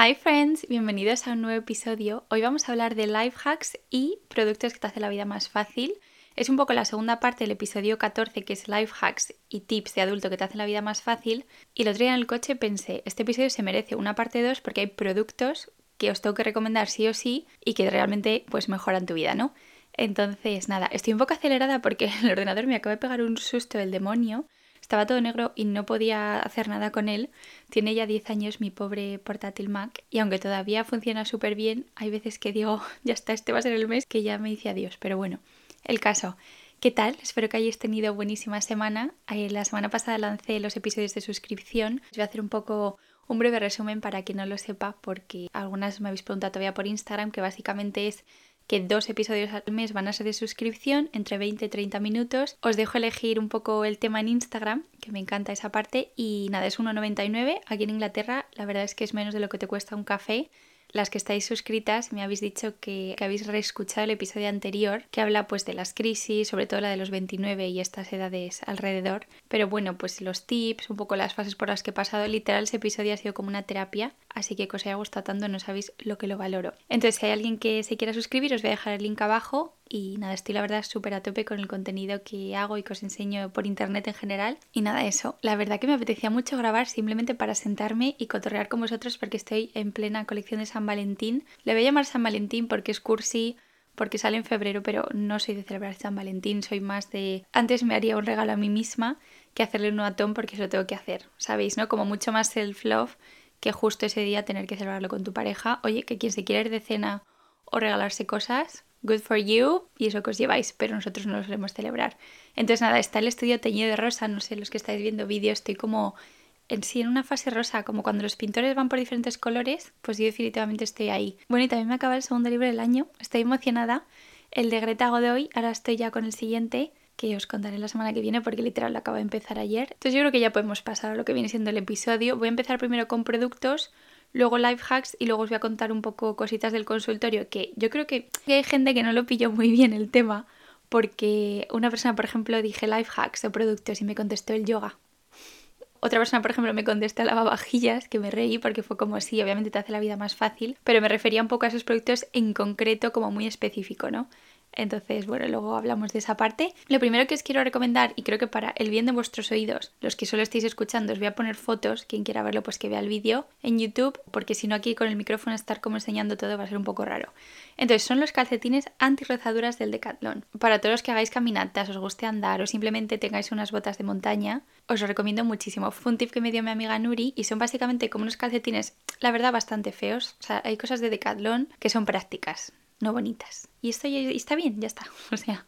Hi friends, bienvenidos a un nuevo episodio. Hoy vamos a hablar de life hacks y productos que te hacen la vida más fácil. Es un poco la segunda parte del episodio 14 que es life hacks y tips de adulto que te hacen la vida más fácil. Y el otro día en el coche pensé, este episodio se merece una parte 2 porque hay productos que os tengo que recomendar sí o sí y que realmente pues mejoran tu vida, ¿no? Entonces, nada, estoy un poco acelerada porque el ordenador me acaba de pegar un susto del demonio estaba todo negro y no podía hacer nada con él. Tiene ya 10 años mi pobre portátil Mac y aunque todavía funciona súper bien, hay veces que digo, ya está, este va a ser el mes que ya me dice adiós. Pero bueno, el caso. ¿Qué tal? Espero que hayáis tenido buenísima semana. Eh, la semana pasada lancé los episodios de suscripción. Os voy a hacer un poco un breve resumen para quien no lo sepa, porque algunas me habéis preguntado todavía por Instagram, que básicamente es que dos episodios al mes van a ser de suscripción, entre 20 y 30 minutos. Os dejo elegir un poco el tema en Instagram, que me encanta esa parte, y nada, es 1,99. Aquí en Inglaterra la verdad es que es menos de lo que te cuesta un café las que estáis suscritas me habéis dicho que, habéis reescuchado el episodio anterior que habla pues de las crisis, sobre todo la de los 29 y estas edades alrededor. Pero bueno, pues los tips, un poco las fases por las que he pasado, literal ese episodio ha sido como una terapia, así que que os haya gustado tanto no sabéis lo que lo valoro. Entonces si hay alguien que se quiera suscribir os voy a dejar el link abajo y nada, estoy la verdad súper a tope con el contenido que hago y que os enseño por internet en general. Y nada, eso, la verdad que me apetecía mucho grabar simplemente para sentarme y cotorrear con vosotros porque estoy en plena colección de San Valentín. Le voy a llamar San Valentín porque es cursi, porque sale en febrero, pero no soy de celebrar San Valentín, soy más de... Antes me haría un regalo a mí misma que hacerle un a porque eso tengo que hacer, ¿sabéis? ¿No? Como mucho más self-love que justo ese día tener que celebrarlo con tu pareja. Oye, que quien se quiere ir de cena o regalarse cosas, good for you y eso que os lleváis, pero nosotros no lo solemos celebrar. Entonces nada, está el estudio teñido de rosa, no sé, los que estáis viendo vídeo, estoy como en sí en una fase rosa, como cuando los pintores van por diferentes colores, pues yo definitivamente estoy ahí. Bueno, y también me acaba el segundo libro del año, estoy emocionada. El de Greta Godoy, ahora estoy ya con el siguiente, que os contaré la semana que viene porque literal lo acabo de empezar ayer. Entonces yo creo que ya podemos pasar a lo que viene siendo el episodio. Voy a empezar primero con productos, luego life hacks y luego os voy a contar un poco cositas del consultorio que yo creo que hay gente que no lo pilló muy bien el tema porque una persona, por ejemplo, dije life hacks o productos y me contestó el yoga. Otra persona, por ejemplo, me contestó lavavajillas, que me reí porque fue como, sí, obviamente te hace la vida más fácil, pero me refería un poco a esos productos en concreto como muy específico, ¿no? Entonces, bueno, luego hablamos de esa parte. Lo primero que os quiero recomendar, y creo que para el bien de vuestros oídos, los que solo estáis escuchando, os voy a poner fotos, quien quiera verlo, pues que vea el vídeo en YouTube, porque si no aquí con el micrófono estar como enseñando todo va a ser un poco raro. Entonces, son los calcetines anti-rozaduras del Decathlon. Para todos los que hagáis caminatas, os guste andar o simplemente tengáis unas botas de montaña, os lo recomiendo muchísimo. Fue un tip que me dio mi amiga Nuri y son básicamente como unos calcetines, la verdad, bastante feos. O sea, hay cosas de Decathlon que son prácticas no bonitas. Y esto ya está bien, ya está. O sea,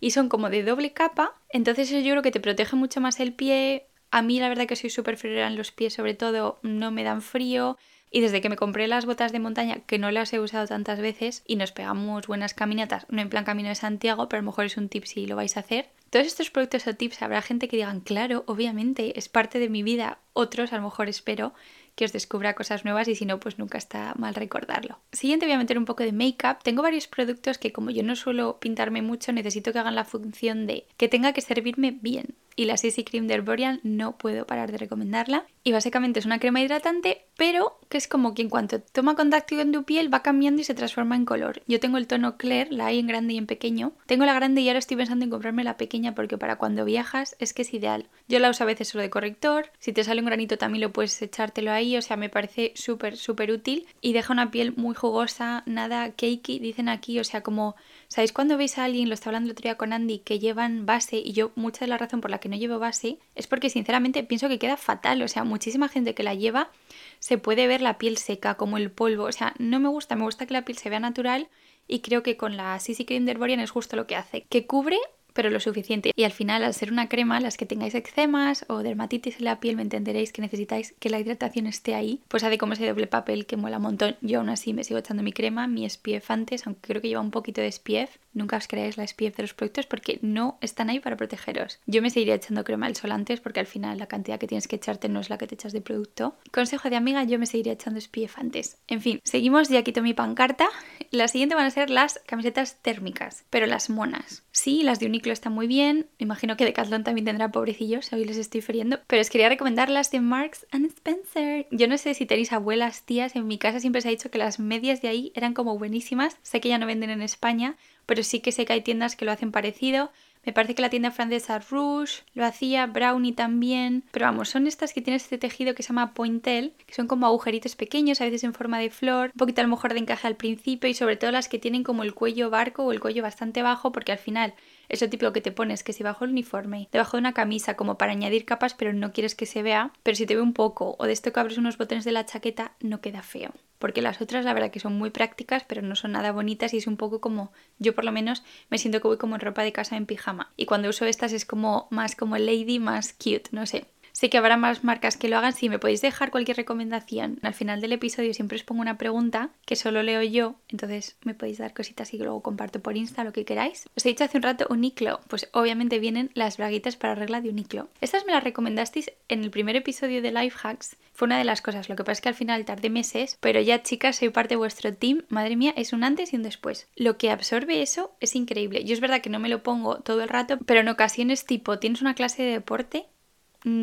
y son como de doble capa, entonces yo creo que te protege mucho más el pie. A mí la verdad que soy súper en los pies, sobre todo no me dan frío. Y desde que me compré las botas de montaña, que no las he usado tantas veces, y nos pegamos buenas caminatas, no en plan camino de Santiago, pero a lo mejor es un tip si lo vais a hacer. Todos estos productos o tips habrá gente que digan, claro, obviamente, es parte de mi vida. Otros, a lo mejor espero, que os descubra cosas nuevas y si no, pues nunca está mal recordarlo. Siguiente voy a meter un poco de make-up. Tengo varios productos que como yo no suelo pintarme mucho, necesito que hagan la función de que tenga que servirme bien y la CC Cream de Herborian no puedo parar de recomendarla. Y básicamente es una crema hidratante, pero que es como que en cuanto toma contacto con tu piel va cambiando y se transforma en color. Yo tengo el tono Claire, la hay en grande y en pequeño. Tengo la grande y ahora estoy pensando en comprarme la pequeña porque para cuando viajas es que es ideal. Yo la uso a veces solo de corrector, si te sale un granito también lo puedes echártelo ahí, o sea, me parece súper, súper útil y deja una piel muy jugosa, nada cakey, dicen aquí, o sea, como ¿Sabéis cuando veis a alguien, lo estaba hablando el otro día con Andy, que llevan base y yo mucha de la razón por la que no llevo base es porque sinceramente pienso que queda fatal, o sea, muchísima gente que la lleva se puede ver la piel seca como el polvo, o sea, no me gusta, me gusta que la piel se vea natural y creo que con la CC Cream de Herborian es justo lo que hace, que cubre pero lo suficiente. Y al final, al ser una crema, las que tengáis eczemas o dermatitis en la piel, me entenderéis que necesitáis que la hidratación esté ahí, pues hace como ese doble papel que mola un montón. Yo aún así me sigo echando mi crema, mi SPF antes, aunque creo que lleva un poquito de SPF. Nunca os creáis la SPF de los productos porque no están ahí para protegeros. Yo me seguiría echando crema al sol antes porque al final la cantidad que tienes que echarte no es la que te echas de producto. Consejo de amiga, yo me seguiría echando SPF antes. En fin, seguimos, ya quito mi pancarta. La siguiente van a ser las camisetas térmicas, pero las monas. Sí, las de Uniqlo Uniqlo está muy bien. Imagino que Decathlon también tendrá pobrecillos, hoy les estoy feriendo. Pero os quería recomendar las de Marks and Spencer. Yo no sé si tenéis abuelas, tías. En mi casa siempre se ha dicho que las medias de ahí eran como buenísimas. Sé que ya no venden en España, pero sí que sé que hay tiendas que lo hacen parecido. Me parece que la tienda francesa Rouge lo hacía, Brownie también. Pero vamos, son estas que tienen este tejido que se llama pointel, que son como agujeritos pequeños, a veces en forma de flor, un poquito a lo mejor de encaje al principio y sobre todo las que tienen como el cuello barco o el cuello bastante bajo, porque al final es lo típico que te pones, que si bajo el uniforme, debajo de una camisa, como para añadir capas, pero no quieres que se vea, pero si te ve un poco, o de esto que abres unos botones de la chaqueta, no queda feo. Porque las otras, la verdad que son muy prácticas, pero no son nada bonitas y es un poco como, yo por lo menos me siento que voy como en ropa de casa en pijama. Y cuando uso estas es como más como lady, más cute, no sé. Sé que habrá más marcas que lo hagan. Si me podéis dejar cualquier recomendación, al final del episodio siempre os pongo una pregunta que solo leo yo, entonces me podéis dar cositas y luego comparto por Insta lo que queráis. Os he dicho hace un rato Uniclo, pues obviamente vienen las braguitas para regla de Uniclo. Estas me las recomendasteis en el primer episodio de Life Hacks. Fue una de las cosas, lo que pasa es que al final tardé meses, pero ya chicas, soy parte de vuestro team. Madre mía, es un antes y un después. Lo que absorbe eso es increíble. Yo es verdad que no me lo pongo todo el rato, pero en ocasiones tipo, tienes una clase de deporte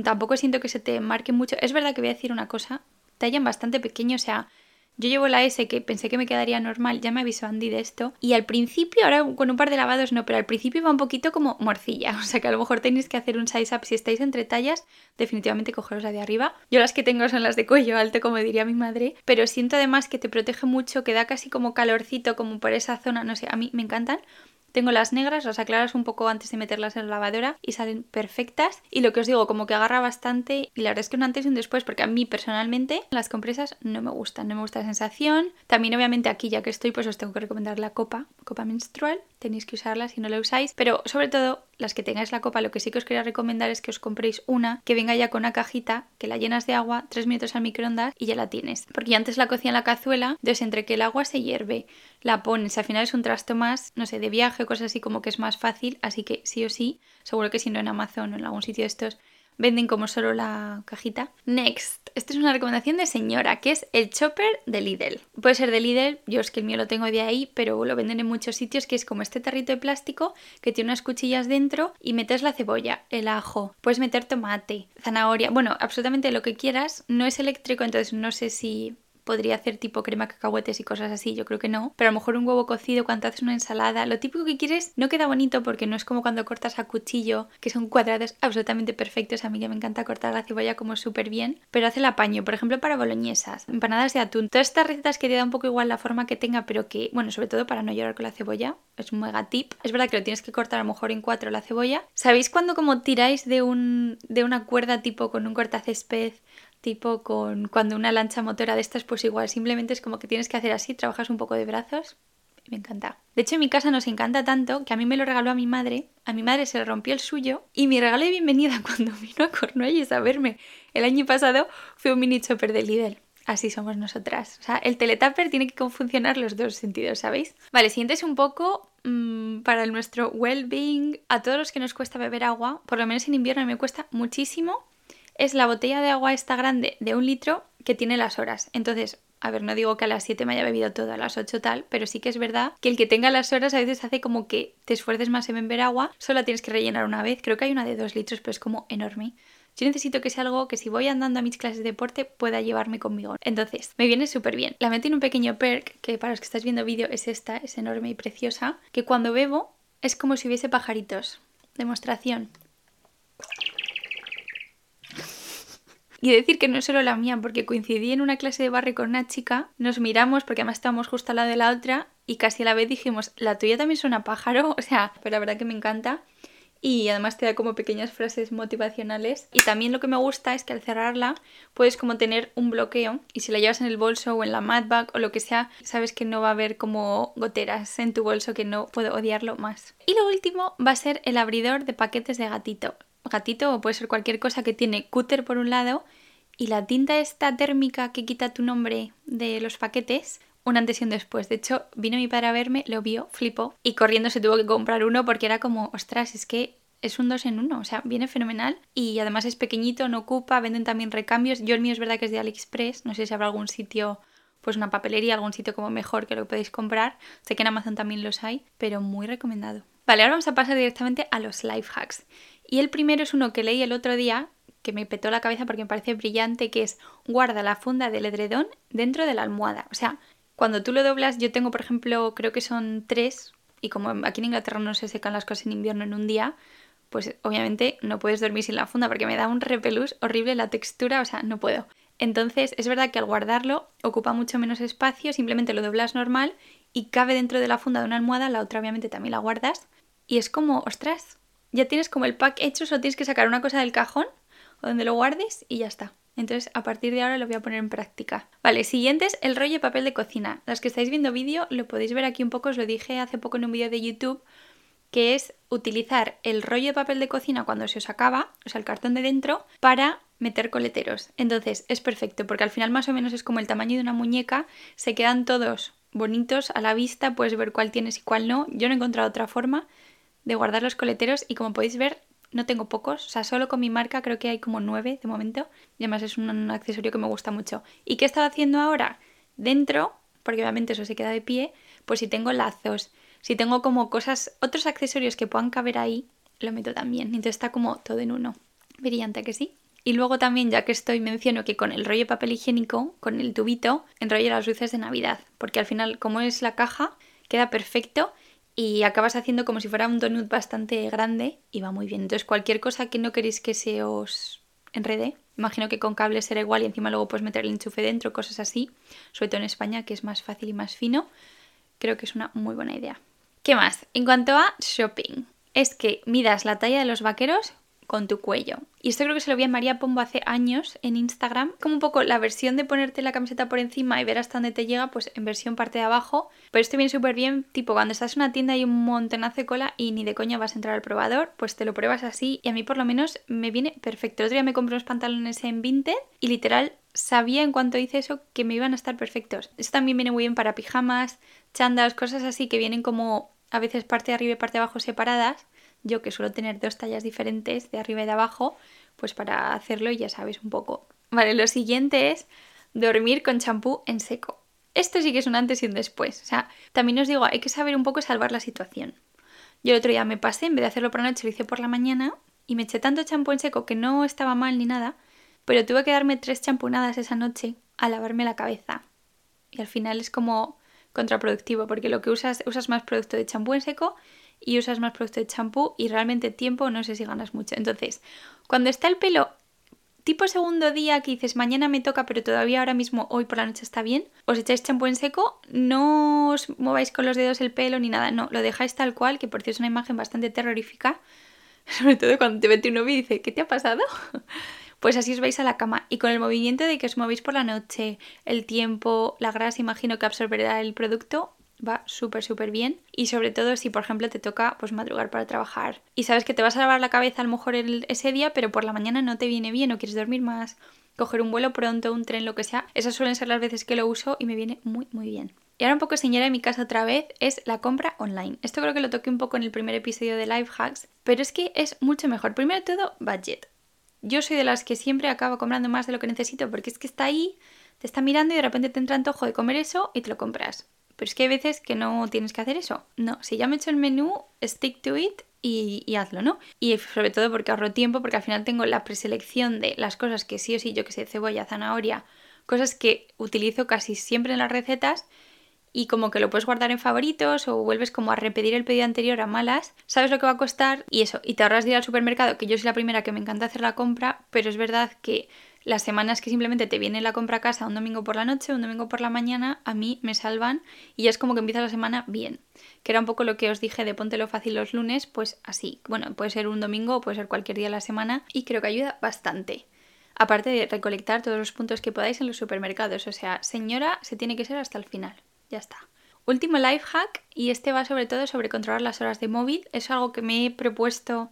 tampoco siento que se te marque mucho. Es verdad que voy a decir una cosa, tallan bastante pequeño, o sea, yo llevo la S que pensé que me quedaría normal, ya me avisó Andy de esto. Y al principio, ahora con un par de lavados no, pero al principio va un poquito como morcilla. O sea que a lo mejor tenéis que hacer un size up. Si estáis entre tallas, definitivamente cogeros la de arriba. Yo las que tengo son las de cuello alto, como diría mi madre. Pero siento además que te protege mucho, que da casi como calorcito, como por esa zona. No sé, a mí me encantan. Tengo las negras, las aclaras un poco antes de meterlas en la lavadora y salen perfectas. Y lo que os digo, como que agarra bastante. Y la verdad es que un antes y un después, porque a mí personalmente las compresas no me gustan, no me gusta la sensación. También obviamente aquí ya que estoy, pues os tengo que recomendar la copa, copa menstrual. Tenéis que usarla si no la usáis. Pero sobre todo las que tengáis la copa, lo que sí que os quería recomendar es que os compréis una que venga ya con una cajita, que la llenas de agua, tres minutos al microondas y ya la tienes. Porque antes la cocía en la cazuela, entonces entre que el agua se hierve, la pones, al final es un trasto más, no sé, de viaje cosas así como que es más fácil, así que sí o sí, seguro que si no en Amazon o en algún sitio de estos venden como solo la cajita. Next, esta es una recomendación de señora, que es el chopper de Lidl. Puede ser de Lidl, yo es que el mío lo tengo de ahí, pero lo venden en muchos sitios, que es como este tarrito de plástico que tiene unas cuchillas dentro y metes la cebolla, el ajo, puedes meter tomate, zanahoria, bueno, absolutamente lo que quieras. No es eléctrico, entonces no sé si podría hacer tipo crema cacahuetes y cosas así, yo creo que no. Pero a lo mejor un huevo cocido cuando haces una ensalada, lo típico que quieres no queda bonito porque no es como cuando cortas a cuchillo, que son cuadrados absolutamente perfectos. A mí que me encanta cortar la cebolla como súper bien, pero hace el apaño, por ejemplo, para boloñesas, empanadas de atún. Todas estas recetas que te da un poco igual la forma que tenga, pero que, bueno, sobre todo para no llorar con la cebolla, es un mega tip. Es verdad que lo tienes que cortar a lo mejor en cuatro la cebolla. ¿Sabéis cuando como tiráis de, un, de una cuerda tipo con un cortacésped tipo con cuando una lancha motora de estas, pues igual, simplemente es como que tienes que hacer así, trabajas un poco de brazos. Me encanta. De hecho, en mi casa nos encanta tanto que a mí me lo regaló a mi madre. A mi madre se le rompió el suyo. Y mi regalo de bienvenida cuando vino a Cornualles a verme el año pasado fue un mini chopper de Lidl. Así somos nosotras. O sea, el teletapper tiene que funcionar los dos sentidos, ¿sabéis? Vale, siguiente es un poco mmm, para nuestro well-being. A todos los que nos cuesta beber agua, por lo menos en invierno me cuesta muchísimo es la botella de agua esta grande de un litro que tiene las horas. Entonces, a ver, no digo que a las 7 me haya bebido todo, a las 8 tal, pero sí que es verdad que el que tenga las horas a veces hace como que te esfuerces más en beber agua, solo la tienes que rellenar una vez. Creo que hay una de 2 litros, pero es como enorme. Yo necesito que sea algo que si voy andando a mis clases de deporte pueda llevarme conmigo. Entonces, me viene súper bien. La metí en un pequeño perk, que para los que estáis viendo vídeo es esta, es enorme y preciosa, que cuando bebo es como si hubiese pajaritos. Demostración. Y decir que no es solo la mía, porque coincidí en una clase de barrio con una chica, nos miramos porque además estábamos justo al lado de la otra y casi a la vez dijimos, la tuya también suena pájaro, o sea, pero la verdad que me encanta. Y además te da como pequeñas frases motivacionales. Y también lo que me gusta es que al cerrarla puedes como tener un bloqueo y si la llevas en el bolso o en la mat bag o lo que sea, sabes que no va a haber como goteras en tu bolso que no puedo odiarlo más. Y lo último va a ser el abridor de paquetes de gatito gatito o puede ser cualquier cosa que tiene cúter por un lado y la tinta esta térmica que quita tu nombre de los paquetes, un antes y un después. De hecho, vino mi padre a verme, lo vio, flipó y corriendo se tuvo que comprar uno porque era como, ostras, es que es un dos en uno, o sea, viene fenomenal y además es pequeñito, no ocupa, venden también recambios. Yo el mío es verdad que es de AliExpress, no sé si habrá algún sitio, pues una papelería, algún sitio como mejor que lo podéis comprar. Sé que en Amazon también los hay, pero muy recomendado. Vale, ahora vamos a pasar directamente a los life hacks. Y el primero es uno que leí el otro día que me petó la cabeza porque me parece brillante, que es guarda la funda del edredón dentro de la almohada. O sea, cuando tú lo doblas, yo tengo, por ejemplo, creo que son tres, y como aquí en Inglaterra no se secan las cosas en invierno en un día, pues obviamente no puedes dormir sin la funda porque me da un repelús horrible la textura, o sea, no puedo. Entonces es verdad que al guardarlo ocupa mucho menos espacio, simplemente lo doblas normal y cabe dentro de la funda de una almohada, la otra obviamente también la guardas y es como, ostras, ya tienes como el pack hecho, solo tienes que sacar una cosa del cajón o donde lo guardes y ya está. Entonces, a partir de ahora lo voy a poner en práctica. Vale, siguiente es el rollo de papel de cocina. Las que estáis viendo vídeo lo podéis ver aquí un poco, os lo dije hace poco en un vídeo de YouTube, que es utilizar el rollo de papel de cocina cuando se os acaba, o sea, el cartón de dentro, para meter coleteros. Entonces, es perfecto, porque al final más o menos es como el tamaño de una muñeca, se quedan todos bonitos a la vista, puedes ver cuál tienes y cuál no. Yo no he encontrado otra forma de guardar los coleteros y como podéis ver no tengo pocos, o sea, solo con mi marca creo que hay como nueve de momento y además es un, accesorio que me gusta mucho. ¿Y qué he estado haciendo ahora? Dentro, porque obviamente eso se queda de pie, pues si tengo lazos, si tengo como cosas, otros accesorios que puedan caber ahí, lo meto también. Entonces está como todo en uno. Brillante que sí. Y luego también, ya que estoy, menciono que con el rollo de papel higiénico, con el tubito, enrollo las luces de Navidad. Porque al final, como es la caja, queda perfecto y acabas haciendo como si fuera un donut bastante grande y va muy bien. Entonces cualquier cosa que no queréis que se os enrede, imagino que con cables será igual y encima luego puedes meter el enchufe dentro, cosas así, sobre todo en España que es más fácil y más fino, creo que es una muy buena idea. ¿Qué más? En cuanto a shopping, es que midas la talla de los vaqueros con tu cuello. Y esto creo que se lo vi a María Pombo hace años en Instagram. Como un poco la versión de ponerte la camiseta por encima y ver hasta dónde te llega, pues en versión parte de abajo. Pero esto viene súper bien, tipo cuando estás en una tienda y un montonazo de cola y ni de coña vas a entrar al probador, pues te lo pruebas así y a mí por lo menos me viene perfecto. El otro día me compré unos pantalones en Vinted y literal sabía en cuanto hice eso que me iban a estar perfectos. Esto también viene muy bien para pijamas, chandas, cosas así que vienen como a veces parte de arriba y parte de abajo separadas yo que suelo tener dos tallas diferentes de arriba y de abajo, pues para hacerlo ya sabes un poco. Vale, lo siguiente es dormir con champú en seco. Esto sí que es un antes y un después. O sea, también os digo, hay que saber un poco salvar la situación. Yo el otro día me pasé, en vez de hacerlo por la noche, lo hice por la mañana y me eché tanto champú en seco que no estaba mal ni nada, pero tuve que darme tres champunadas esa noche a lavarme la cabeza. Y al final es como contraproductivo porque lo que usas, usas más producto de champú en seco y usas más producto de champú y realmente tiempo no sé si ganas mucho. Entonces, cuando está el pelo tipo segundo día que dices mañana me toca pero todavía ahora mismo hoy por la noche está bien, os echáis champú en seco, no os mováis con los dedos el pelo ni nada, no, lo dejáis tal cual, que por cierto es una imagen bastante terrorífica, sobre todo cuando te mete un novio y dice, ¿qué te ha pasado? Pues así os vais a la cama y con el movimiento de que os movéis por la noche, el tiempo, la grasa imagino que absorberá el producto, va súper súper bien y sobre todo si por ejemplo te toca pues madrugar para trabajar y sabes que te vas a lavar la cabeza a lo mejor ese día pero por la mañana no te viene bien o quieres dormir más coger un vuelo pronto un tren lo que sea esas suelen ser las veces que lo uso y me viene muy muy bien y ahora un poco señora en mi casa otra vez es la compra online. Esto creo que lo toqué un poco en el primer episodio de Life Hacks, pero es que es mucho mejor. Primero de todo, budget. Yo soy de las que siempre acabo comprando más de lo que necesito porque es que está ahí, te está mirando y de repente te entra antojo de comer eso y te lo compras. Pero es que hay veces que no tienes que hacer eso. No, si ya me he hecho el menú, stick to it y, hazlo, ¿no? Y sobre todo porque ahorro tiempo, porque al final tengo la preselección de las cosas que sí o sí, yo que sé, cebolla, zanahoria, cosas que utilizo casi siempre en las recetas y como que lo puedes guardar en favoritos o vuelves como a repetir el pedido anterior a malas, sabes lo que va a costar y eso, y te ahorras ir al supermercado, que yo soy la primera que me encanta hacer la compra, pero es verdad que las semanas que simplemente te viene la compra a casa un domingo por la noche, un domingo por la mañana, a mí me salvan y ya es como que empieza la semana bien. Que era un poco lo que os dije de póntelo fácil los lunes, pues así. Bueno, puede ser un domingo o puede ser cualquier día de la semana y creo que ayuda bastante. Aparte de recolectar todos los puntos que podáis en los supermercados. O sea, señora, se tiene que ser hasta el final. Ya está. Último life hack y este va sobre todo sobre controlar las horas de móvil. Es algo que me he propuesto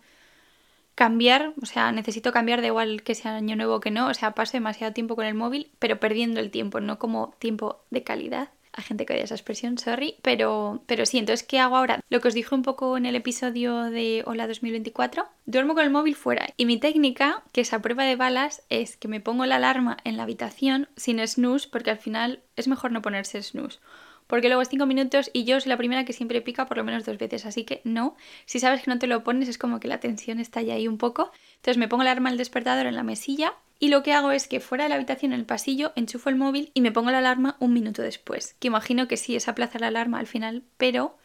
cambiar, o sea, necesito cambiar de igual que sea año nuevo que no, o sea, paso demasiado tiempo con el móvil, pero perdiendo el tiempo, no como tiempo de calidad. Hay gente que odia esa expresión, sorry, pero, pero sí, entonces, ¿qué hago ahora? Lo que os dije un poco en el episodio de Hola 2024, duermo con el móvil fuera y mi técnica, que es a prueba de balas, es que me pongo la alarma en la habitación sin snooze, porque al final es mejor no ponerse snooze porque luego es 5 minutos y yo soy la primera que siempre pica por lo menos dos veces, así que no. Si sabes que no te lo pones es como que la tensión está ya ahí un poco. Entonces me pongo el alarma del despertador en la mesilla y lo que hago es que fuera de la habitación en el pasillo enchufo el móvil y me pongo la alarma un minuto después. Que imagino que sí es aplazar la alarma al final, pero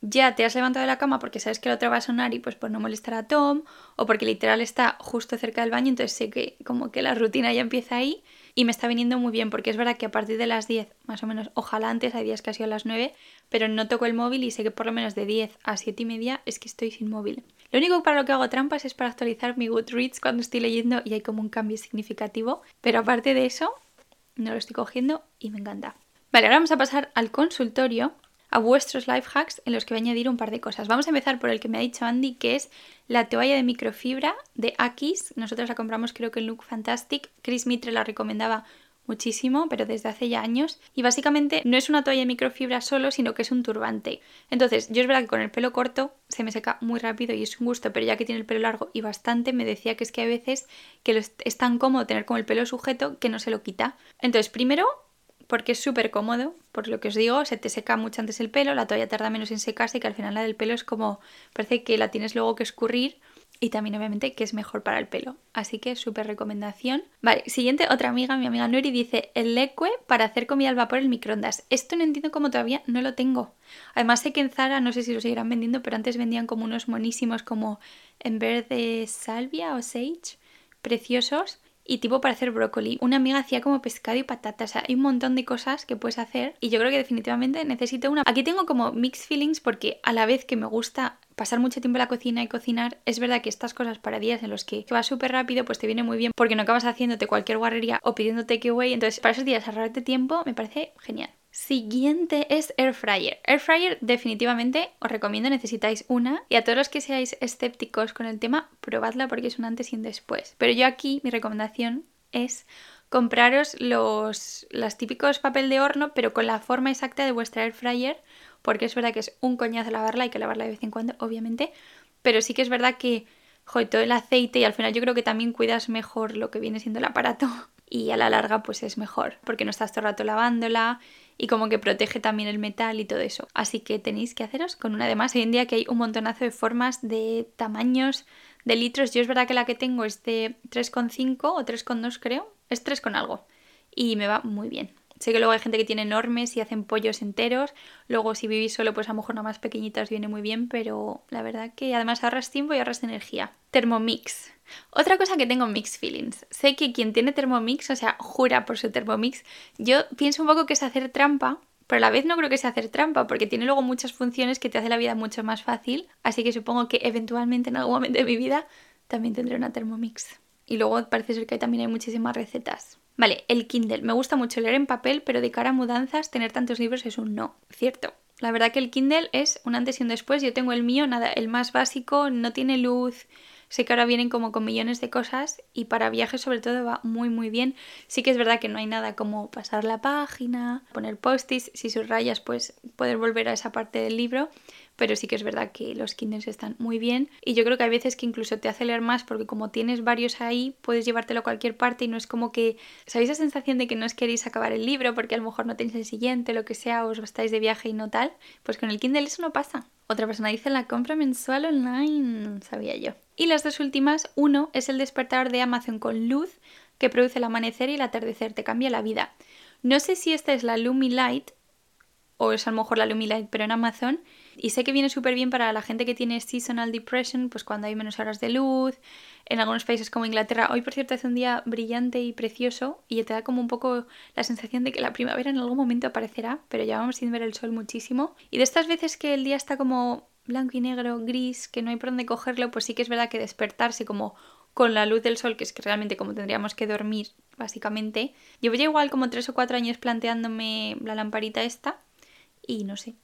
ya te has levantado de la cama porque sabes que la otra va a sonar y pues por no molestar a Tom o porque literal está justo cerca del baño, entonces sé que como que la rutina ya empieza ahí y me está viniendo muy bien porque es verdad que a partir de las 10 más o menos, ojalá antes, hay días que ha sido a las 9, pero no toco el móvil y sé que por lo menos de 10 a 7 y media es que estoy sin móvil. Lo único para lo que hago trampas es para actualizar mi Goodreads cuando estoy leyendo y hay como un cambio significativo, pero aparte de eso no lo estoy cogiendo y me encanta. Vale, ahora vamos a pasar al consultorio a vuestros life hacks en los que voy a añadir un par de cosas. Vamos a empezar por el que me ha dicho Andy, que es la toalla de microfibra de Akis. Nosotros la compramos creo que en Look Fantastic. Chris Mitre la recomendaba muchísimo, pero desde hace ya años. Y básicamente no es una toalla de microfibra solo, sino que es un turbante. Entonces, yo es verdad que con el pelo corto se me seca muy rápido y es un gusto, pero ya que tiene el pelo largo y bastante, me decía que es que a veces que es tan cómodo tener como el pelo sujeto que no se lo quita. Entonces, primero porque es súper cómodo, por lo que os digo, se te seca mucho antes el pelo, la toalla tarda menos en secarse, que al final la del pelo es como, parece que la tienes luego que escurrir y también obviamente que es mejor para el pelo. Así que súper recomendación. Vale, siguiente, otra amiga, mi amiga Nuri, dice el leque para hacer comida al vapor en microondas. Esto no entiendo cómo todavía no lo tengo. Además sé que en Zara, no sé si lo seguirán vendiendo, pero antes vendían como unos monísimos como en verde salvia o sage, preciosos y tipo para hacer brócoli. Una amiga hacía como pescado y patatas. O sea, hay un montón de cosas que puedes hacer y yo creo que definitivamente necesito una. Aquí tengo como mixed feelings porque a la vez que me gusta pasar mucho tiempo en la cocina y cocinar, es verdad que estas cosas para días en los que va súper rápido, pues te viene muy bien porque no acabas haciéndote cualquier guarrería o pidiendo takeaway. Entonces, para esos días ahorrarte tiempo me parece genial. Siguiente es Air Fryer. Air Fryer definitivamente os recomiendo, necesitáis una. Y a todos los que seáis escépticos con el tema, probadla porque es un antes y un después. Pero yo aquí mi recomendación es compraros los, los típicos papel de horno, pero con la forma exacta de vuestra Air Fryer, porque es verdad que es un coñazo lavarla, hay que lavarla de vez en cuando, obviamente. Pero sí que es verdad que, joder, todo el aceite y al final yo creo que también cuidas mejor lo que viene siendo el aparato y a la larga pues es mejor porque no estás todo el rato lavándola y como que protege también el metal y todo eso. Así que tenéis que haceros con una. Además, hoy en día que hay un montonazo de formas, de tamaños, de litros. Yo es verdad que la que tengo es de 3,5 o 3,2 creo. Es 3 con algo. Y me va muy bien. Sé que luego hay gente que tiene enormes y hacen pollos enteros. Luego si vivís solo, pues a lo mejor una más pequeñita os viene muy bien. Pero la verdad que además ahorras tiempo y ahorras energía. Thermomix. Otra cosa que tengo mixed feelings. Sé que quien tiene Thermomix, o sea, jura por su Thermomix, yo pienso un poco que es hacer trampa, pero a la vez no creo que sea hacer trampa, porque tiene luego muchas funciones que te hace la vida mucho más fácil. Así que supongo que eventualmente en algún momento de mi vida también tendré una Thermomix. Y luego parece ser que también hay muchísimas recetas. Vale, el Kindle. Me gusta mucho leer en papel, pero de cara a mudanzas, tener tantos libros es un no. Cierto. La verdad que el Kindle es un antes y un después. Yo tengo el mío, nada, el más básico, no tiene luz, Sé que ahora vienen como con millones de cosas y para viajes sobre todo va muy muy bien. Sí que es verdad que no hay nada como pasar la página, poner post-its, si subrayas pues poder volver a esa parte del libro, pero sí que es verdad que los Kindles están muy bien y yo creo que hay veces que incluso te hace leer más porque como tienes varios ahí puedes llevártelo a cualquier parte y no es como que sabéis la sensación de que no os queréis acabar el libro porque a lo mejor no tenéis el siguiente, lo que sea, os estáis de viaje y no tal, pues con el Kindle eso no pasa. Otra persona dice la compra mensual online, sabía yo. Y las dos últimas, uno es el despertador de Amazon con luz que produce el amanecer y el atardecer, te cambia la vida. No sé si esta es la Lumi Light o es a lo mejor la Lumi Light, pero en Amazon. Y sé que viene súper bien para la gente que tiene seasonal depression, pues cuando hay menos horas de luz. En algunos países como Inglaterra, hoy por cierto hace un día brillante y precioso y te da como un poco la sensación de que la primavera en algún momento aparecerá, pero ya vamos sin ver el sol muchísimo. Y de estas veces que el día está como blanco y negro, gris, que no hay por dónde cogerlo, pues sí que es verdad que despertarse como con la luz del sol, que es que realmente como tendríamos que dormir, básicamente. Llevo ya igual como tres o cuatro años planteándome la lamparita esta y no sé.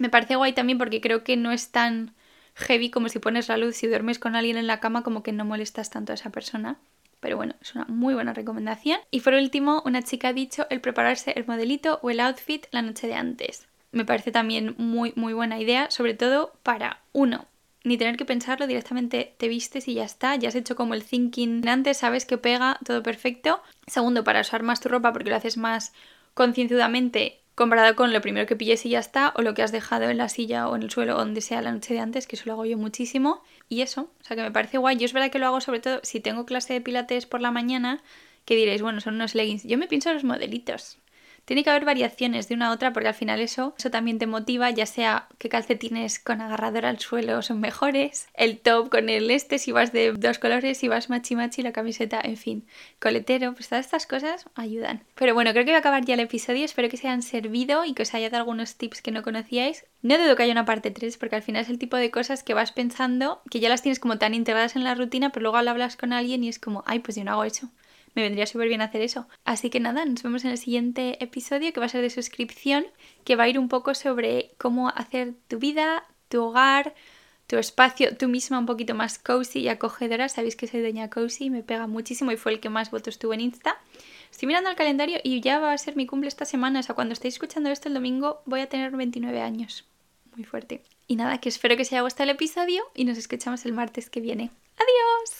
Me parece guay también porque creo que no es tan heavy como si pones la luz y duermes con alguien en la cama, como que no molestas tanto a esa persona. Pero bueno, es una muy buena recomendación. Y por último, una chica ha dicho el prepararse el modelito o el outfit la noche de antes me parece también muy, muy buena idea, sobre todo para uno, ni tener que pensarlo, directamente te vistes y ya está, ya has hecho como el thinking antes, sabes que pega, todo perfecto. Segundo, para usar más tu ropa porque lo haces más concienzudamente comparado con lo primero que pilles y ya está, o lo que has dejado en la silla o en el suelo o donde sea la noche de antes, que eso lo hago yo muchísimo. Y eso, o sea que me parece guay. Yo es verdad que lo hago sobre todo si tengo clase de pilates por la mañana, que diréis, bueno, son unos leggings. Yo me pienso en los modelitos. Tiene que haber variaciones de una a otra porque al final eso, eso también te motiva, ya sea qué calcetines con agarrador al suelo son mejores, el top con el este si vas de dos colores, si vas machi machi, la camiseta, en fin, coletero, pues todas estas cosas ayudan. Pero bueno, creo que voy a acabar ya el episodio, espero que se hayan servido y que os haya dado algunos tips que no conocíais. No dudo que haya una parte 3 porque al final es el tipo de cosas que vas pensando que ya las tienes como tan integradas en la rutina, pero luego lo hablas con alguien y es como, ay, pues yo no hago eso me vendría súper bien hacer eso. Así que nada, nos vemos en el siguiente episodio que va a ser de suscripción, que va a ir un poco sobre cómo hacer tu vida, tu hogar, tu espacio, tú misma un poquito más cozy y acogedora. Sabéis que soy doña cozy y me pega muchísimo y fue el que más votos tuvo en Insta. Estoy mirando el calendario y ya va a ser mi cumple esta semana. O sea, cuando estéis escuchando esto el domingo voy a tener 29 años. Muy fuerte. Y nada, que espero que os haya gustado el episodio y nos escuchamos el martes que viene. ¡Adiós!